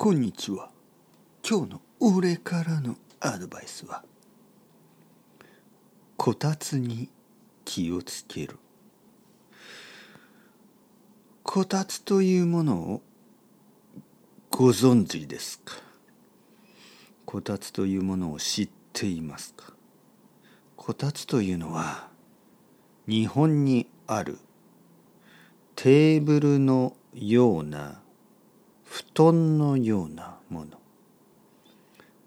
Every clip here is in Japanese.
こんにちは。今日の俺からのアドバイスはこたつに気をつける。こたつというものをご存知ですか？こたつというものを知っていますか？こたつというのは日本にあるテーブルのような布団のようなもの。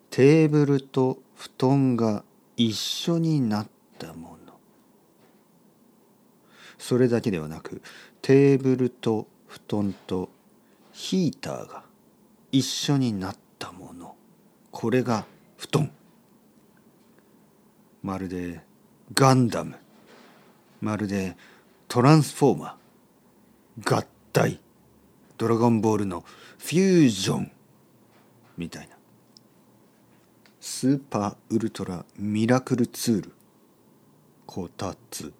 テーブルと布団が一緒になったもの。それだけではなくテーブルと布団とヒーターが一緒になったもの。これが布団。まるでガンダム。まるでトランスフォーマー。合体。ドラゴンボールのフュージョンみたいな。スーパーウルトラミラクルツールこたつ。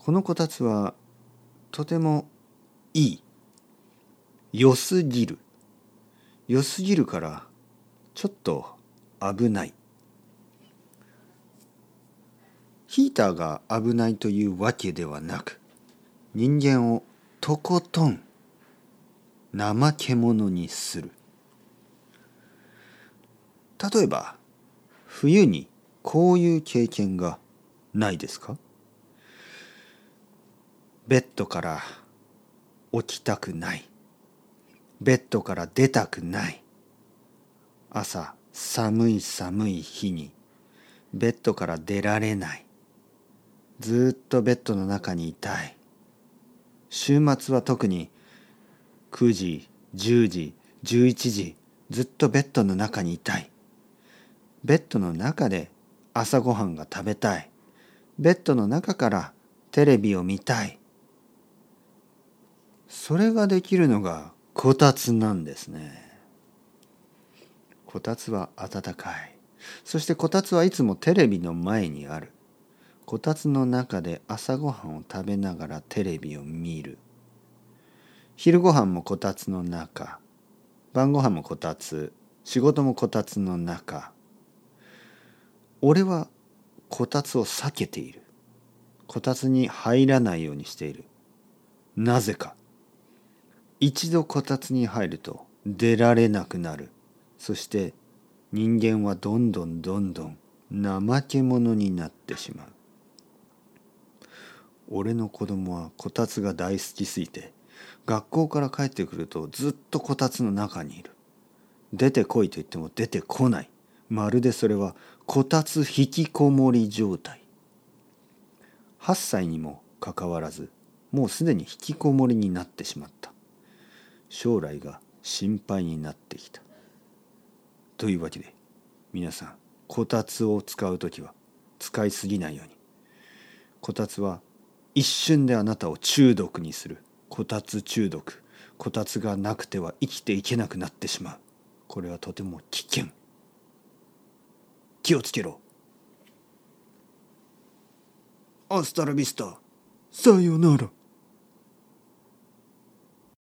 このこたつはとてもいい。良すぎる。良すぎるからちょっと危ない。ヒーターが危ないというわけではなく人間をとことん怠け者にする。例えば冬にこういう経験がないですか？ベッドから起きたくない。ベッドから出たくない。朝寒い寒い日にベッドから出られない。ずっとベッドの中にいたい。週末は特に9時10時11時ずっとベッドの中にいたい。ベッドの中で朝ごはんが食べたい。ベッドの中からテレビを見たい。それができるのがこたつなんですね。こたつは暖かい。そしてこたつはいつもテレビの前にある。こたつの中で朝ごはんを食べながらテレビを見る。昼ごはんもこたつの中。晩ごはんもこたつ。仕事もこたつの中。俺はこたつを避けている。こたつに入らないようにしている。なぜか。一度こたつに入ると出られなくなる。そして人間はどんどんどんどん怠け者になってしまう。俺の子供はこたつが大好きすぎて学校から帰ってくるとずっとこたつの中にいる。出てこいと言っても出てこない。まるでそれはこたつ引きこもり状態。8歳にもかかわらずもうすでに引きこもりになってしまった。将来が心配になってきた。というわけで皆さんこたつを使う時は使いすぎないように。こたつは一瞬であなたを中毒にする。こたつ中毒。こたつがなくては生きていけなくなってしまう。これはとても危険。気をつけろ。アスタラビスタさよなら。